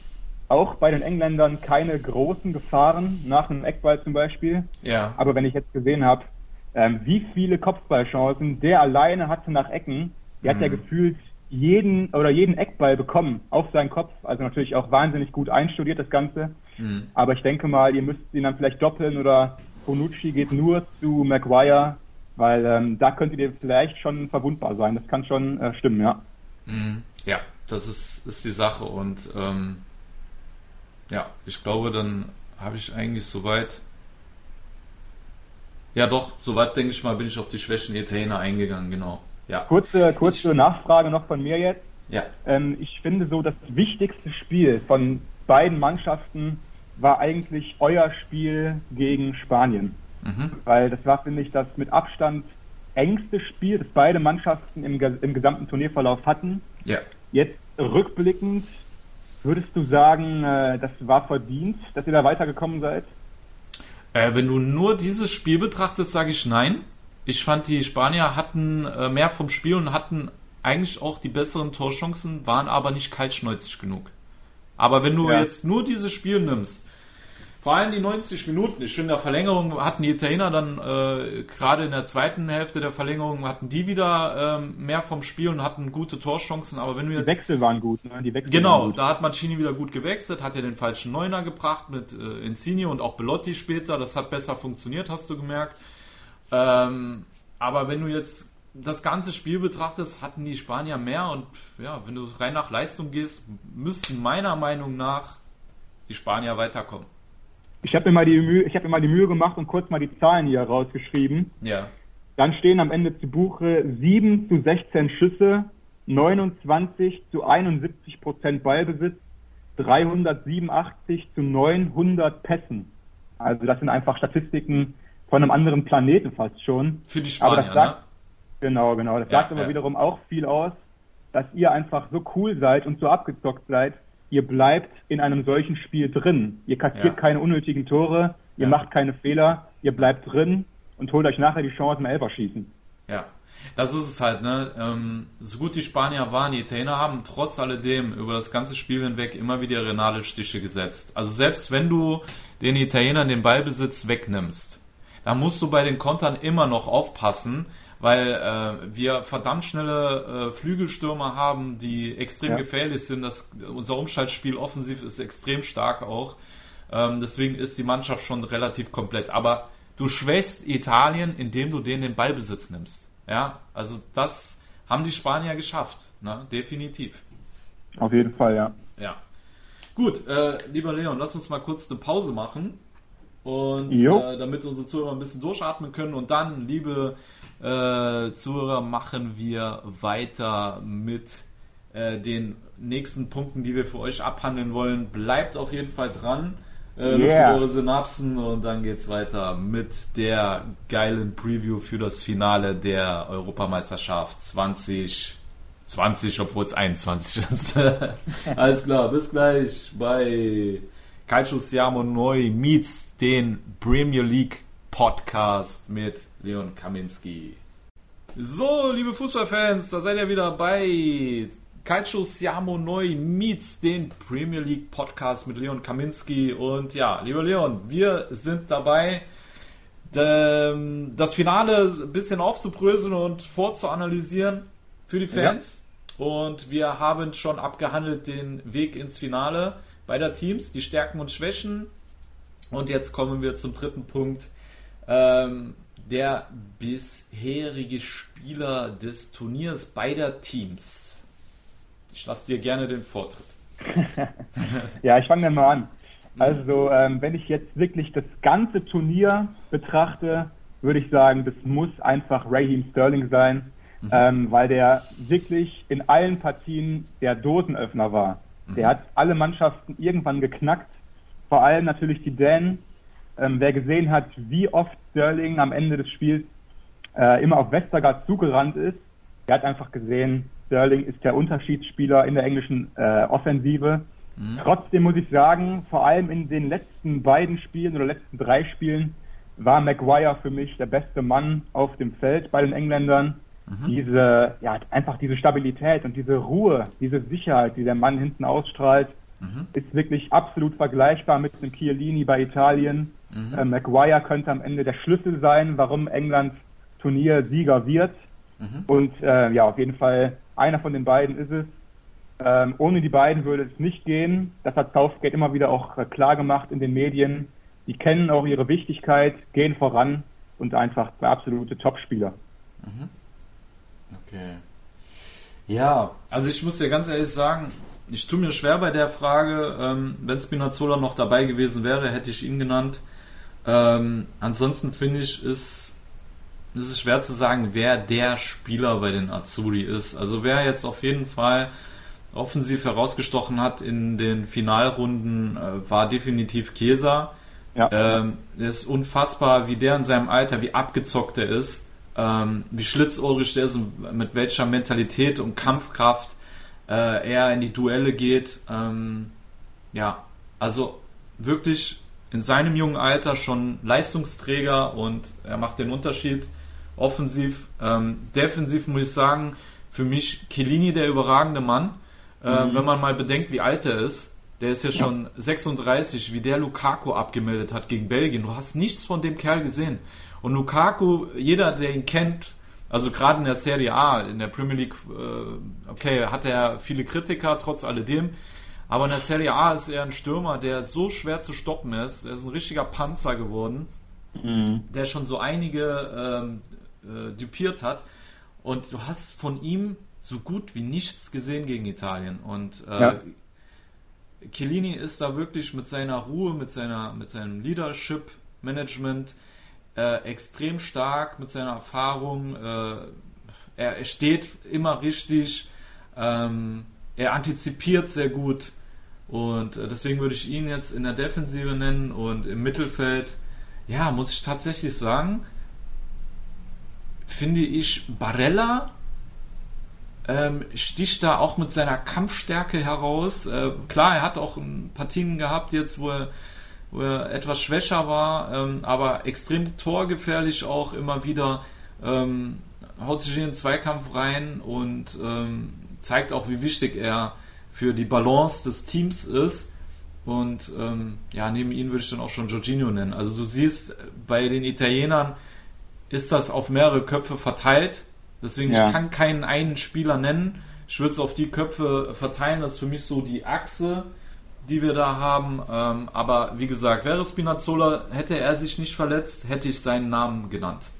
auch bei den Engländern keine großen Gefahren, nach einem Eckball zum Beispiel. Ja. Aber wenn ich jetzt gesehen habe, ähm, wie viele Kopfballchancen der alleine hatte nach Ecken, der mhm. hat ja gefühlt jeden oder jeden Eckball bekommen auf seinen Kopf. Also natürlich auch wahnsinnig gut einstudiert das Ganze. Mhm. Aber ich denke mal, ihr müsst ihn dann vielleicht doppeln oder Bonucci geht nur zu Maguire, weil ähm, da könntet ihr vielleicht schon verwundbar sein. Das kann schon äh, stimmen, ja. Mhm. Ja, das ist, ist die Sache und ähm, ja, ich glaube, dann habe ich eigentlich soweit. Ja, doch, soweit denke ich mal, bin ich auf die Schwächen Italiener eingegangen, genau. Ja. Kurze, kurze Nachfrage noch von mir jetzt. Ja. Ähm, ich finde so, das wichtigste Spiel von beiden Mannschaften war eigentlich euer Spiel gegen Spanien. Mhm. Weil das war, finde ich, das mit Abstand engste Spiel, das beide Mannschaften im, im gesamten Turnierverlauf hatten. Ja. Jetzt rückblickend, würdest du sagen, äh, das war verdient, dass ihr da weitergekommen seid? Äh, wenn du nur dieses Spiel betrachtest, sage ich nein. Ich fand, die Spanier hatten äh, mehr vom Spiel und hatten eigentlich auch die besseren Torchancen, waren aber nicht kaltschnäuzig genug. Aber wenn du ja. jetzt nur dieses Spiel nimmst, vor allem die 90 Minuten, ich finde, in der Verlängerung hatten die Italiener dann, äh, gerade in der zweiten Hälfte der Verlängerung, hatten die wieder ähm, mehr vom Spiel und hatten gute Torchancen, aber wenn du jetzt... Die Wechsel waren gut, ne? Die Wechsel genau, gut. da hat Mancini wieder gut gewechselt, hat ja den falschen Neuner gebracht mit äh, Insigne und auch Belotti später, das hat besser funktioniert, hast du gemerkt. Ähm, aber wenn du jetzt das ganze Spiel betrachtest, hatten die Spanier mehr und ja, wenn du rein nach Leistung gehst, müssten meiner Meinung nach die Spanier weiterkommen. Ich habe mir, mal die Mühe, hab mir mal die Mühe gemacht und kurz mal die Zahlen hier rausgeschrieben. Ja. Dann stehen am Ende zu Buche 7 zu 16 Schüsse, 29 zu 71 Prozent Ballbesitz, 387 zu 900 Pässen. Also das sind einfach Statistiken, von einem anderen Planeten fast schon. Für die Spanier, aber das sagt, ne? Genau, genau. Das ja, sagt aber ja. wiederum auch viel aus, dass ihr einfach so cool seid und so abgezockt seid. Ihr bleibt in einem solchen Spiel drin. Ihr kassiert ja. keine unnötigen Tore, ihr macht keine Fehler, ihr bleibt drin und holt euch nachher die Chance im Elferschießen. Ja, das ist es halt, ne? Ähm, so gut die Spanier waren, die Italiener haben trotz alledem über das ganze Spiel hinweg immer wieder Renalstiche gesetzt. Also selbst wenn du den Italienern den Ballbesitz wegnimmst, da musst du bei den Kontern immer noch aufpassen, weil äh, wir verdammt schnelle äh, Flügelstürmer haben, die extrem ja. gefährlich sind. Das, unser Umschaltspiel offensiv ist extrem stark auch. Ähm, deswegen ist die Mannschaft schon relativ komplett. Aber du schwächst Italien, indem du denen den Ballbesitz nimmst. Ja, also das haben die Spanier geschafft, ne? definitiv. Auf jeden Fall, ja. Ja. Gut, äh, lieber Leon, lass uns mal kurz eine Pause machen. Und äh, damit unsere Zuhörer ein bisschen durchatmen können. Und dann, liebe äh, Zuhörer, machen wir weiter mit äh, den nächsten Punkten, die wir für euch abhandeln wollen. Bleibt auf jeden Fall dran. äh, yeah. eure Synapsen und dann geht's weiter mit der geilen Preview für das Finale der Europameisterschaft 2020, obwohl es 21 ist. [LAUGHS] Alles klar, bis gleich bei Calcio Siamo Neu meets den Premier League Podcast mit Leon Kaminski. So, liebe Fußballfans, da seid ihr wieder bei Calcio Siamo Neu meets den Premier League Podcast mit Leon Kaminski. Und ja, lieber Leon, wir sind dabei, das Finale ein bisschen aufzubröseln und vorzuanalysieren für die Fans. Ja. Und wir haben schon abgehandelt den Weg ins Finale beider Teams, die Stärken und Schwächen. Und jetzt kommen wir zum dritten Punkt. Ähm, der bisherige Spieler des Turniers beider Teams. Ich lasse dir gerne den Vortritt. [LAUGHS] ja, ich fange mal an. Also, ähm, wenn ich jetzt wirklich das ganze Turnier betrachte, würde ich sagen, das muss einfach Raheem Sterling sein, mhm. ähm, weil der wirklich in allen Partien der Dosenöffner war. Mhm. Der hat alle Mannschaften irgendwann geknackt, vor allem natürlich die Dan. Ähm, wer gesehen hat, wie oft Sterling am Ende des Spiels äh, immer auf Westergaard zugerannt ist, der hat einfach gesehen, Sterling ist der Unterschiedsspieler in der englischen äh, Offensive. Mhm. Trotzdem muss ich sagen, vor allem in den letzten beiden Spielen oder letzten drei Spielen war Maguire für mich der beste Mann auf dem Feld bei den Engländern. Mhm. Diese, ja, einfach diese Stabilität und diese Ruhe, diese Sicherheit, die der Mann hinten ausstrahlt, mhm. ist wirklich absolut vergleichbar mit dem Chiellini bei Italien. Mhm. Äh, Maguire könnte am Ende der Schlüssel sein, warum England Turniersieger wird. Mhm. Und äh, ja, auf jeden Fall einer von den beiden ist es. Ähm, ohne die beiden würde es nicht gehen. Das hat Southgate immer wieder auch äh, klar gemacht in den Medien. Die kennen auch ihre Wichtigkeit, gehen voran und einfach zwei absolute Topspieler. Mhm. Okay. Ja, also ich muss dir ganz ehrlich sagen, ich tue mir schwer bei der Frage. Ähm, wenn Spinazzola noch dabei gewesen wäre, hätte ich ihn genannt. Ähm, ansonsten finde ich, ist es ist schwer zu sagen, wer der Spieler bei den Azzurri ist. Also wer jetzt auf jeden Fall offensiv herausgestochen hat in den Finalrunden, äh, war definitiv Chiesa. Ja. Ähm, ist unfassbar, wie der in seinem Alter, wie abgezockt er ist, ähm, wie schlitzohrig der ist und mit welcher Mentalität und Kampfkraft äh, er in die Duelle geht. Ähm, ja, also wirklich in seinem jungen Alter schon Leistungsträger und er macht den Unterschied offensiv. Ähm, defensiv muss ich sagen, für mich Chiellini der überragende Mann. Äh, mhm. Wenn man mal bedenkt, wie alt er ist, der ist ja schon ja. 36, wie der Lukaku abgemeldet hat gegen Belgien. Du hast nichts von dem Kerl gesehen. Und Lukaku, jeder, der ihn kennt, also gerade in der Serie A, in der Premier League, äh, okay, hat er viele Kritiker, trotz alledem. Aber in der Serie A ist er ein Stürmer, der so schwer zu stoppen ist. Er ist ein richtiger Panzer geworden, mhm. der schon so einige ähm, äh, dupiert hat. Und du hast von ihm so gut wie nichts gesehen gegen Italien. Und äh, ja. Chiellini ist da wirklich mit seiner Ruhe, mit, seiner, mit seinem Leadership-Management äh, extrem stark, mit seiner Erfahrung. Äh, er, er, steht immer richtig, ähm, er antizipiert sehr gut. Und äh, deswegen würde ich ihn jetzt in der Defensive nennen und im Mittelfeld, ja, muss ich tatsächlich sagen, finde ich, Barella ähm, sticht da auch mit seiner Kampfstärke heraus. Äh, klar, er hat auch Partien gehabt jetzt, wo er, wo er etwas schwächer war, ähm, aber extrem torgefährlich auch immer wieder. Ähm, haut sich in den Zweikampf rein und ähm, zeigt auch, wie wichtig er für die Balance des Teams ist. Und ähm, ja, neben ihm würde ich dann auch schon Jorginho nennen. Also du siehst bei den Italienern, ist das auf mehrere Köpfe verteilt. Deswegen, ja. ich kann keinen einen Spieler nennen. Ich würde es auf die Köpfe verteilen. Das ist für mich so die Achse, die wir da haben. Ähm, aber wie gesagt, wäre Spinazzola, hätte er sich nicht verletzt, hätte ich seinen Namen genannt.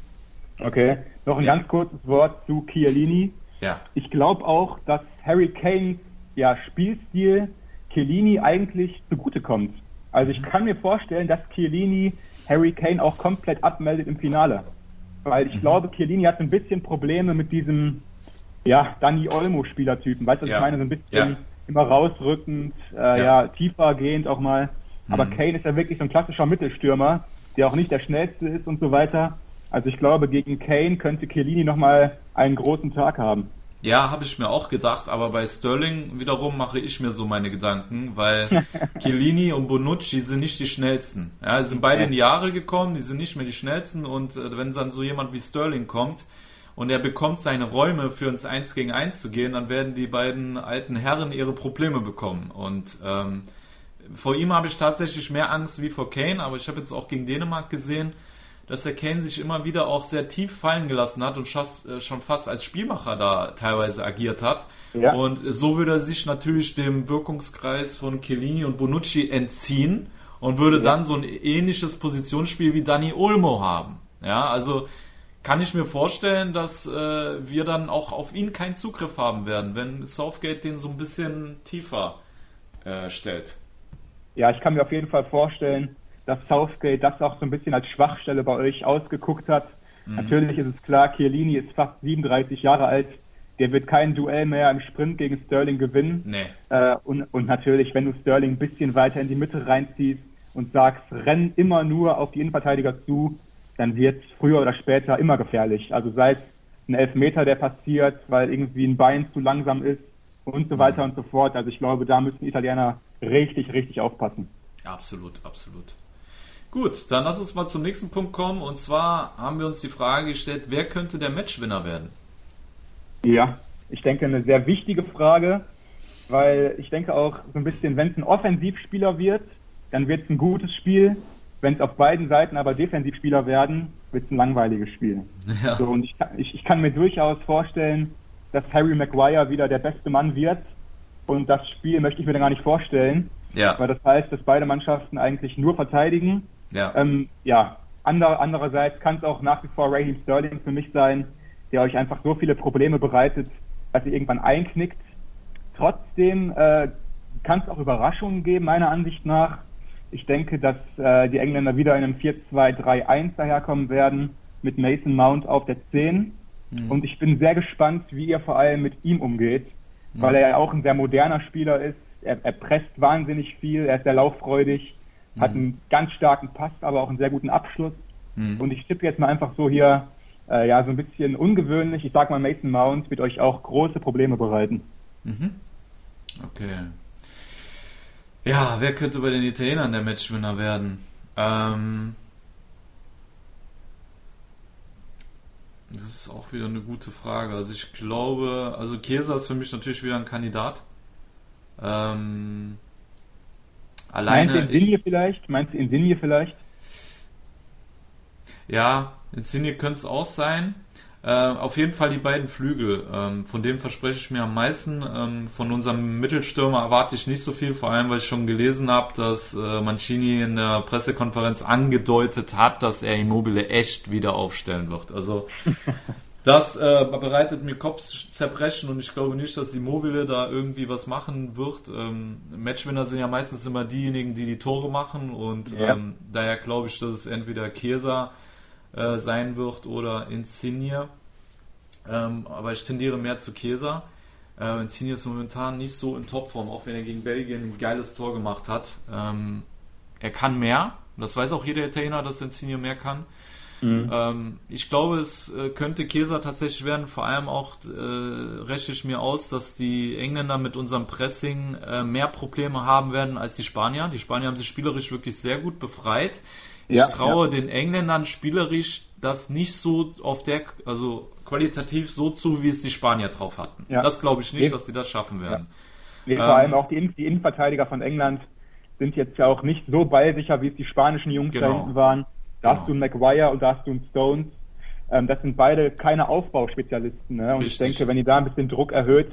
Okay, noch ein ja. ganz kurzes Wort zu Chiellini. Ja. Ich glaube auch, dass Harry Kanes ja, Spielstil Chiellini eigentlich zugutekommt. Also ich mhm. kann mir vorstellen, dass Chiellini Harry Kane auch komplett abmeldet im Finale. Weil ich mhm. glaube, Chiellini hat ein bisschen Probleme mit diesem, ja, Dani Olmo-Spielertypen. Weißt du, was ja. ich meine? So ein bisschen. Immer rausrückend, äh, ja. ja. tiefer gehend auch mal. Aber mhm. Kane ist ja wirklich so ein klassischer Mittelstürmer, der auch nicht der schnellste ist und so weiter. Also ich glaube, gegen Kane könnte Chiellini nochmal einen großen Tag haben. Ja, habe ich mir auch gedacht, aber bei Sterling wiederum mache ich mir so meine Gedanken, weil [LAUGHS] Chiellini und Bonucci sind nicht die schnellsten. Ja, sie sind beide in die Jahre gekommen, die sind nicht mehr die schnellsten und äh, wenn dann so jemand wie Sterling kommt und er bekommt seine Räume für ins 1 gegen 1 zu gehen, dann werden die beiden alten Herren ihre Probleme bekommen und ähm, vor ihm habe ich tatsächlich mehr Angst wie vor Kane, aber ich habe jetzt auch gegen Dänemark gesehen, dass der Kane sich immer wieder auch sehr tief fallen gelassen hat und fast, äh, schon fast als Spielmacher da teilweise agiert hat. Ja. Und so würde er sich natürlich dem Wirkungskreis von Chiellini und Bonucci entziehen und würde ja. dann so ein ähnliches Positionsspiel wie Dani Olmo haben. Ja, also kann ich mir vorstellen, dass äh, wir dann auch auf ihn keinen Zugriff haben werden, wenn Southgate den so ein bisschen tiefer äh, stellt. Ja, ich kann mir auf jeden Fall vorstellen, dass Southgate das auch so ein bisschen als Schwachstelle bei euch ausgeguckt hat. Mhm. Natürlich ist es klar, Chiellini ist fast 37 Jahre alt. Der wird kein Duell mehr im Sprint gegen Sterling gewinnen. Nee. Äh, und, und natürlich, wenn du Sterling ein bisschen weiter in die Mitte reinziehst und sagst, renn immer nur auf die Innenverteidiger zu, dann wird es früher oder später immer gefährlich. Also sei es ein Elfmeter, der passiert, weil irgendwie ein Bein zu langsam ist und so weiter mhm. und so fort. Also ich glaube, da müssen die Italiener richtig, richtig aufpassen. Absolut, absolut. Gut, dann lass uns mal zum nächsten Punkt kommen. Und zwar haben wir uns die Frage gestellt, wer könnte der Matchwinner werden? Ja, ich denke, eine sehr wichtige Frage, weil ich denke auch so ein bisschen, wenn es ein Offensivspieler wird, dann wird es ein gutes Spiel. Wenn es auf beiden Seiten aber Defensivspieler werden, wird es ein langweiliges Spiel. Ja. So, und ich, ich, ich kann mir durchaus vorstellen, dass Harry Maguire wieder der beste Mann wird. Und das Spiel möchte ich mir dann gar nicht vorstellen. Ja. Weil das heißt, dass beide Mannschaften eigentlich nur verteidigen ja. Ähm, ja, ander, andererseits kann es auch nach wie vor Raheem Sterling für mich sein, der euch einfach so viele Probleme bereitet, dass ihr irgendwann einknickt. Trotzdem äh, kann es auch Überraschungen geben, meiner Ansicht nach. Ich denke, dass äh, die Engländer wieder in einem 4-2-3-1 daherkommen werden, mit Mason Mount auf der 10. Mhm. Und ich bin sehr gespannt, wie ihr vor allem mit ihm umgeht, mhm. weil er ja auch ein sehr moderner Spieler ist. Er, er presst wahnsinnig viel, er ist sehr lauffreudig hat einen ganz starken Pass, aber auch einen sehr guten Abschluss. Mhm. Und ich tippe jetzt mal einfach so hier, äh, ja, so ein bisschen ungewöhnlich. Ich sag mal, Mason Mount wird euch auch große Probleme bereiten. Mhm. Okay. Ja, wer könnte bei den Italienern der Matchwinner werden? Ähm, das ist auch wieder eine gute Frage. Also ich glaube, also Chiesa ist für mich natürlich wieder ein Kandidat. Ähm, Alleine. Meinst du Insigne vielleicht? Meinst du Insigne vielleicht? Ja, Insigne könnte es auch sein. Äh, auf jeden Fall die beiden Flügel. Ähm, von dem verspreche ich mir am meisten. Ähm, von unserem Mittelstürmer erwarte ich nicht so viel, vor allem weil ich schon gelesen habe, dass äh, Mancini in der Pressekonferenz angedeutet hat, dass er Immobile echt wieder aufstellen wird. Also [LAUGHS] Das äh, bereitet mir Kopfzerbrechen und ich glaube nicht, dass die Mobile da irgendwie was machen wird. Ähm, Matchwinner sind ja meistens immer diejenigen, die die Tore machen und ja. ähm, daher glaube ich, dass es entweder Chiesa äh, sein wird oder Insigne. Ähm, aber ich tendiere mehr zu Chiesa. Äh, Insigne ist momentan nicht so in Topform, auch wenn er gegen Belgien ein geiles Tor gemacht hat. Ähm, er kann mehr. Das weiß auch jeder Italiener, dass Insigne mehr kann. Mhm. Ähm, ich glaube, es äh, könnte Käser tatsächlich werden. Vor allem auch äh, rechne ich mir aus, dass die Engländer mit unserem Pressing äh, mehr Probleme haben werden als die Spanier. Die Spanier haben sich spielerisch wirklich sehr gut befreit. Ich ja, traue ja. den Engländern spielerisch das nicht so auf der, also qualitativ so zu, wie es die Spanier drauf hatten. Ja. Das glaube ich nicht, dass sie das schaffen werden. Nee, vor ähm, allem auch die, die Innenverteidiger von England sind jetzt ja auch nicht so ballsicher, wie es die spanischen Jungs genau. da hinten waren. Da hast du einen Maguire und da hast du einen Stones. Ähm, das sind beide keine Aufbauspezialisten. Ne? Und Richtig. ich denke, wenn ihr da ein bisschen Druck erhöht,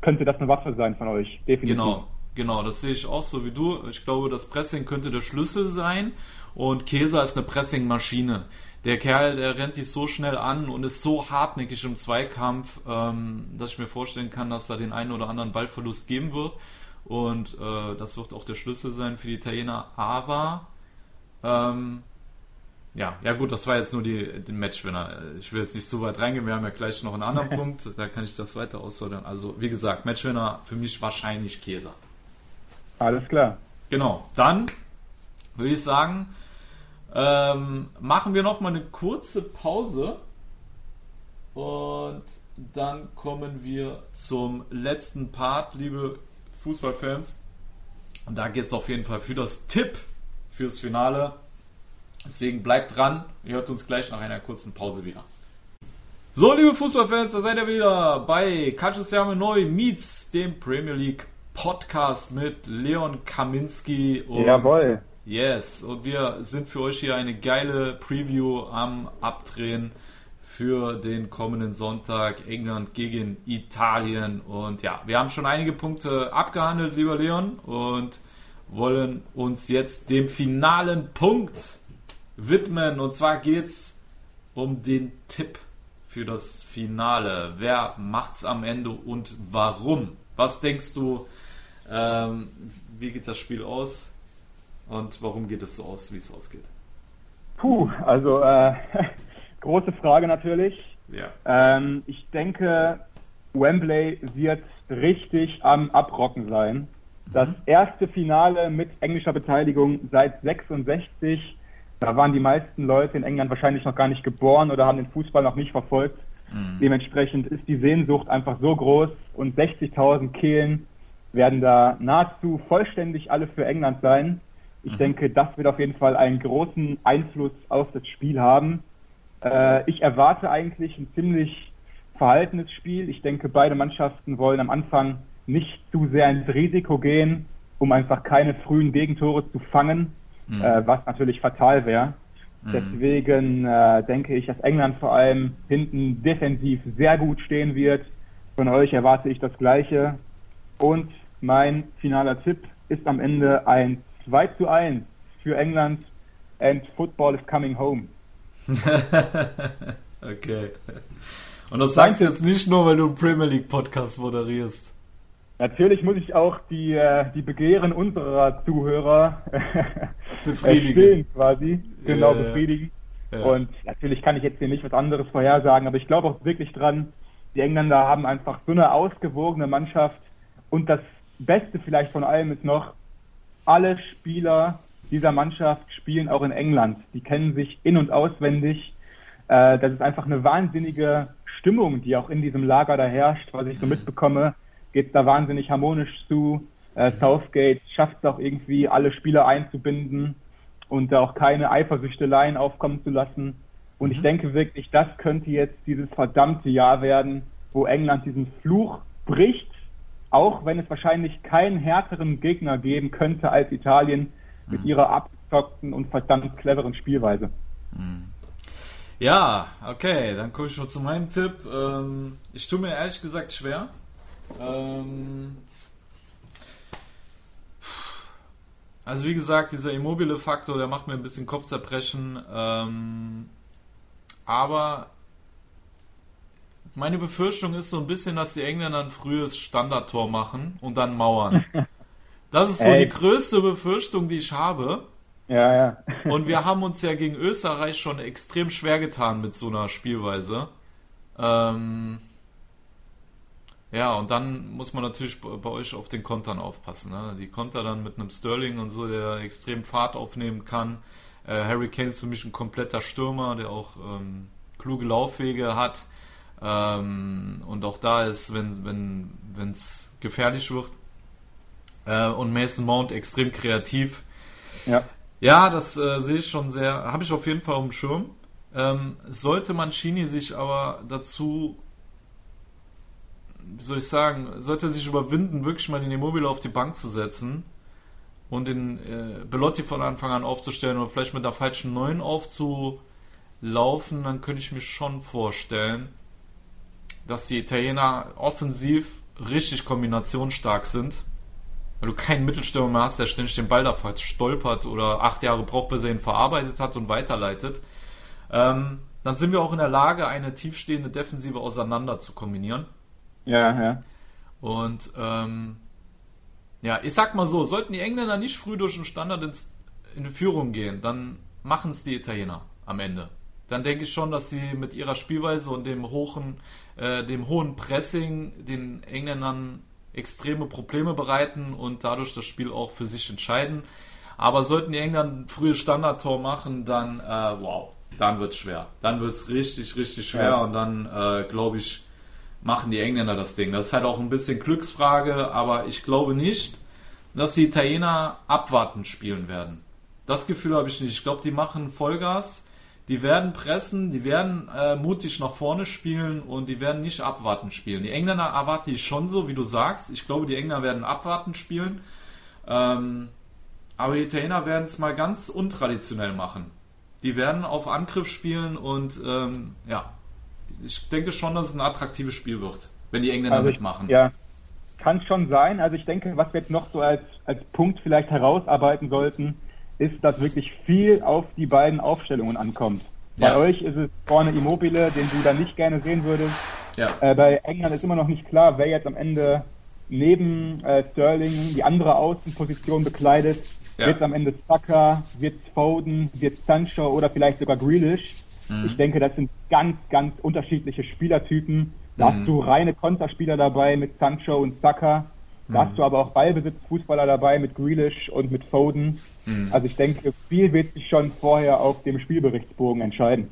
könnte das eine Waffe sein von euch. Definitiv. Genau, genau. Das sehe ich auch so wie du. Ich glaube, das Pressing könnte der Schlüssel sein. Und Käser ist eine Pressing-Maschine. Der Kerl, der rennt dich so schnell an und ist so hartnäckig im Zweikampf, ähm, dass ich mir vorstellen kann, dass da den einen oder anderen Ballverlust geben wird. Und äh, das wird auch der Schlüssel sein für die Italiener. Aber ähm, ja, ja gut, das war jetzt nur die, den Matchwinner. Ich will jetzt nicht so weit reingehen, wir haben ja gleich noch einen anderen [LAUGHS] Punkt, da kann ich das weiter aussortieren. Also wie gesagt, Matchwinner für mich wahrscheinlich Käser. Alles klar. Genau, dann würde ich sagen, ähm, machen wir noch mal eine kurze Pause und dann kommen wir zum letzten Part, liebe Fußballfans. Und da geht es auf jeden Fall für das Tipp fürs Finale. Deswegen bleibt dran. Ihr hört uns gleich nach einer kurzen Pause wieder. So, liebe Fußballfans, da seid ihr wieder bei Calcio Neu meets dem Premier League Podcast mit Leon Kaminski. Und Jawohl. Yes, und wir sind für euch hier eine geile Preview am Abdrehen für den kommenden Sonntag England gegen Italien. Und ja, wir haben schon einige Punkte abgehandelt, lieber Leon, und wollen uns jetzt dem finalen Punkt widmen. Und zwar geht es um den Tipp für das Finale. Wer macht's am Ende und warum? Was denkst du? Ähm, wie geht das Spiel aus? Und warum geht es so aus, wie es ausgeht? Puh, also äh, [LAUGHS] große Frage natürlich. Ja. Ähm, ich denke, Wembley wird richtig am Abrocken sein. Das mhm. erste Finale mit englischer Beteiligung seit 66. Da waren die meisten Leute in England wahrscheinlich noch gar nicht geboren oder haben den Fußball noch nicht verfolgt. Mhm. Dementsprechend ist die Sehnsucht einfach so groß und 60.000 Kehlen werden da nahezu vollständig alle für England sein. Ich mhm. denke, das wird auf jeden Fall einen großen Einfluss auf das Spiel haben. Äh, ich erwarte eigentlich ein ziemlich verhaltenes Spiel. Ich denke, beide Mannschaften wollen am Anfang nicht zu sehr ins Risiko gehen, um einfach keine frühen Gegentore zu fangen, mhm. äh, was natürlich fatal wäre. Mhm. Deswegen äh, denke ich, dass England vor allem hinten defensiv sehr gut stehen wird. Von euch erwarte ich das Gleiche. Und mein finaler Tipp ist am Ende ein 2 zu 1 für England and Football is coming home. [LAUGHS] okay. Und das sagst du jetzt nicht nur, weil du einen Premier League Podcast moderierst. Natürlich muss ich auch die, äh, die Begehren unserer Zuhörer [LAUGHS] befriedigen. quasi. Genau, ja, befriedigen. Ja. Und natürlich kann ich jetzt hier nicht was anderes vorhersagen, aber ich glaube auch wirklich dran, die Engländer haben einfach so eine ausgewogene Mannschaft und das Beste vielleicht von allem ist noch, alle Spieler dieser Mannschaft spielen auch in England. Die kennen sich in- und auswendig. Äh, das ist einfach eine wahnsinnige Stimmung, die auch in diesem Lager da herrscht, was ich so mhm. mitbekomme. Geht da wahnsinnig harmonisch zu. Äh, Southgate schafft es auch irgendwie, alle Spieler einzubinden und auch keine Eifersüchteleien aufkommen zu lassen. Und ich mhm. denke wirklich, das könnte jetzt dieses verdammte Jahr werden, wo England diesen Fluch bricht, auch wenn es wahrscheinlich keinen härteren Gegner geben könnte als Italien, mit mhm. ihrer abgezockten und verdammt cleveren Spielweise. Mhm. Ja, okay, dann komme ich schon zu meinem Tipp. Ähm, ich tue mir ehrlich gesagt schwer. Ähm, also wie gesagt, dieser immobile Faktor, der macht mir ein bisschen Kopfzerbrechen. Ähm, aber meine Befürchtung ist so ein bisschen, dass die Engländer ein frühes Standardtor machen und dann mauern. [LAUGHS] Das ist so Ey. die größte Befürchtung, die ich habe. Ja, ja. [LAUGHS] Und wir haben uns ja gegen Österreich schon extrem schwer getan mit so einer Spielweise. Ähm, ja, und dann muss man natürlich bei euch auf den Kontern aufpassen. Ne? Die Konter dann mit einem Sterling und so, der extrem Fahrt aufnehmen kann. Äh, Harry Kane ist für mich ein kompletter Stürmer, der auch ähm, kluge Laufwege hat. Ähm, und auch da ist, wenn es wenn, gefährlich wird, äh, und Mason Mount extrem kreativ. Ja. Ja, das äh, sehe ich schon sehr, habe ich auf jeden Fall auf dem Schirm. Ähm, sollte Mancini sich aber dazu, wie soll ich sagen, sollte sich überwinden, wirklich mal den Immobile auf die Bank zu setzen und den äh, Belotti von Anfang an aufzustellen oder vielleicht mit der falschen Neuen aufzulaufen, dann könnte ich mir schon vorstellen, dass die Italiener offensiv richtig kombinationsstark sind weil du keinen Mittelstürmer mehr hast, der ständig den Ball da stolpert oder acht Jahre braucht, bis er ihn verarbeitet hat und weiterleitet, ähm, dann sind wir auch in der Lage, eine tiefstehende Defensive auseinander zu kombinieren. Ja, ja. Und ähm, ja, ich sag mal so, sollten die Engländer nicht früh durch den Standard ins, in die Führung gehen, dann machen es die Italiener am Ende. Dann denke ich schon, dass sie mit ihrer Spielweise und dem hohen, äh, dem hohen Pressing den Engländern extreme Probleme bereiten und dadurch das Spiel auch für sich entscheiden. Aber sollten die Engländer ein frühes Standardtor machen, dann, äh, wow, dann wird es schwer. Dann wird es richtig, richtig schwer ja. und dann, äh, glaube ich, machen die Engländer das Ding. Das ist halt auch ein bisschen Glücksfrage, aber ich glaube nicht, dass die Italiener abwartend spielen werden. Das Gefühl habe ich nicht. Ich glaube, die machen Vollgas, die werden pressen, die werden äh, mutig nach vorne spielen und die werden nicht abwartend spielen. Die Engländer erwarte ich schon so, wie du sagst. Ich glaube, die Engländer werden abwartend spielen. Ähm, aber die Italiener werden es mal ganz untraditionell machen. Die werden auf Angriff spielen und ähm, ja, ich denke schon, dass es ein attraktives Spiel wird, wenn die Engländer also ich, mitmachen. Ja, kann schon sein. Also ich denke, was wir jetzt noch so als, als Punkt vielleicht herausarbeiten sollten, ist, dass wirklich viel auf die beiden Aufstellungen ankommt. Ja. Bei euch ist es vorne Immobile, den du dann nicht gerne sehen würdest. Ja. Äh, bei England ist immer noch nicht klar, wer jetzt am Ende neben äh, Sterling die andere Außenposition bekleidet. Ja. Wird am Ende Saka, wird Foden, wird Sancho oder vielleicht sogar Grealish. Mhm. Ich denke, das sind ganz, ganz unterschiedliche Spielertypen. Da mhm. hast du reine Konterspieler dabei mit Sancho und Saka. Da mhm. hast du aber auch Ballbesitzfußballer dabei mit Grealish und mit Foden. Mhm. Also ich denke, viel wird sich schon vorher auf dem Spielberichtsbogen entscheiden.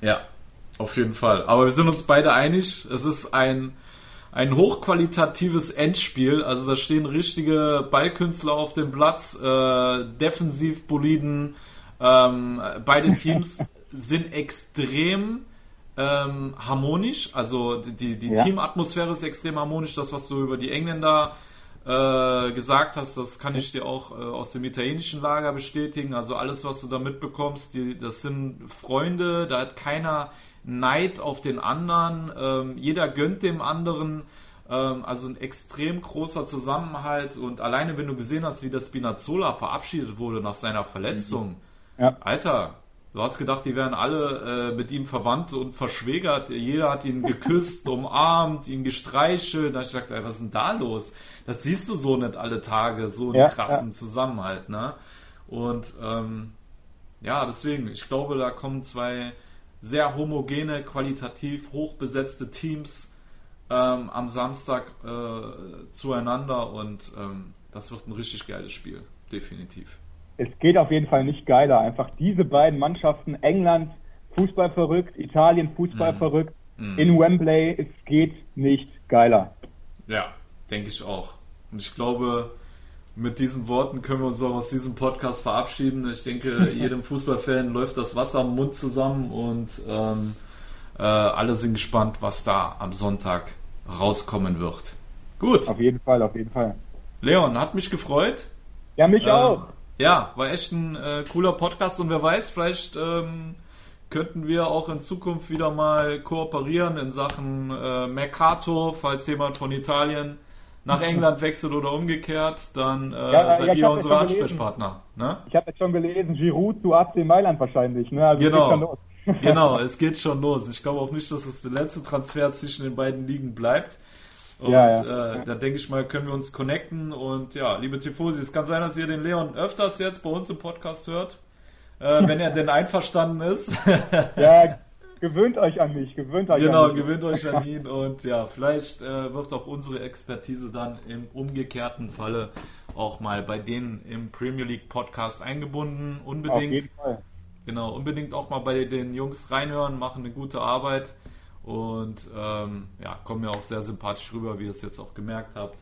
Ja, auf jeden Fall. Aber wir sind uns beide einig, es ist ein, ein hochqualitatives Endspiel. Also da stehen richtige Ballkünstler auf dem Platz, äh, defensiv boliden. Ähm, beide Teams [LAUGHS] sind extrem ähm, harmonisch. Also die, die ja. Teamatmosphäre ist extrem harmonisch. Das, was du über die Engländer äh, gesagt hast, das kann ich dir auch äh, aus dem italienischen Lager bestätigen. Also alles, was du da mitbekommst, die, das sind Freunde, da hat keiner Neid auf den anderen. Ähm, jeder gönnt dem anderen. Ähm, also ein extrem großer Zusammenhalt. Und alleine, wenn du gesehen hast, wie das Spinazzola verabschiedet wurde nach seiner Verletzung, mhm. ja. Alter, Du hast gedacht, die wären alle äh, mit ihm verwandt und verschwägert. Jeder hat ihn geküsst, [LAUGHS] umarmt, ihn gestreichelt. Da ich gesagt, ey, was ist denn da los? Das siehst du so nicht alle Tage, so einen ja, krassen ja. Zusammenhalt. Ne? Und ähm, ja, deswegen, ich glaube, da kommen zwei sehr homogene, qualitativ hochbesetzte Teams ähm, am Samstag äh, zueinander und ähm, das wird ein richtig geiles Spiel, definitiv es geht auf jeden Fall nicht geiler. Einfach diese beiden Mannschaften, England Fußball verrückt, Italien Fußball mhm. verrückt, mhm. in Wembley, es geht nicht geiler. Ja, denke ich auch. Und ich glaube, mit diesen Worten können wir uns auch aus diesem Podcast verabschieden. Ich denke, [LAUGHS] jedem Fußballfan läuft das Wasser am Mund zusammen und ähm, äh, alle sind gespannt, was da am Sonntag rauskommen wird. Gut. Auf jeden Fall, auf jeden Fall. Leon, hat mich gefreut. Ja, mich ähm, auch ja, war echt ein äh, cooler Podcast und wer weiß, vielleicht ähm, könnten wir auch in Zukunft wieder mal kooperieren in Sachen äh, Mercato, falls jemand von Italien nach England wechselt oder umgekehrt, dann äh, ja, seid ja, ihr unsere Ansprechpartner. Ne? Ich habe jetzt schon gelesen, Giroud zu AC Mailand wahrscheinlich. Ne? Also genau, genau, [LAUGHS] es geht schon los. Ich glaube auch nicht, dass es der letzte Transfer zwischen den beiden Ligen bleibt. Und ja, ja. Äh, da denke ich mal, können wir uns connecten. Und ja, liebe Tifosi, es kann sein, dass ihr den Leon öfters jetzt bei uns im Podcast hört. Äh, wenn er denn einverstanden ist. [LAUGHS] ja, gewöhnt euch an mich, gewöhnt euch genau, an mich. Genau, gewöhnt euch an ihn. [LAUGHS] Und ja, vielleicht äh, wird auch unsere Expertise dann im umgekehrten Falle auch mal bei denen im Premier League Podcast eingebunden. Unbedingt. Auf jeden Fall. Genau, unbedingt auch mal bei den Jungs reinhören, machen eine gute Arbeit. Und ähm, ja, kommen mir auch sehr sympathisch rüber, wie ihr es jetzt auch gemerkt habt.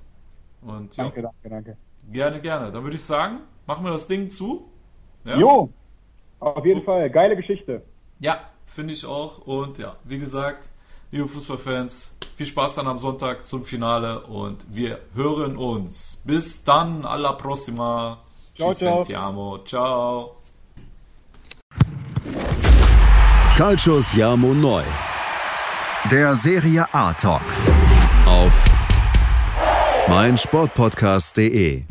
Und, ja, danke, danke, danke. Gerne, gerne. Dann würde ich sagen, machen wir das Ding zu. Ja? Jo, auf jeden Fall. Geile Geschichte. Ja, finde ich auch. Und ja, wie gesagt, liebe Fußballfans, viel Spaß dann am Sonntag zum Finale und wir hören uns. Bis dann, alla prossima. Ciao, Ci ciao. sentiamo. Ciao. Calcio Siamo Neu. Der Serie A Talk. Auf meinsportpodcast.de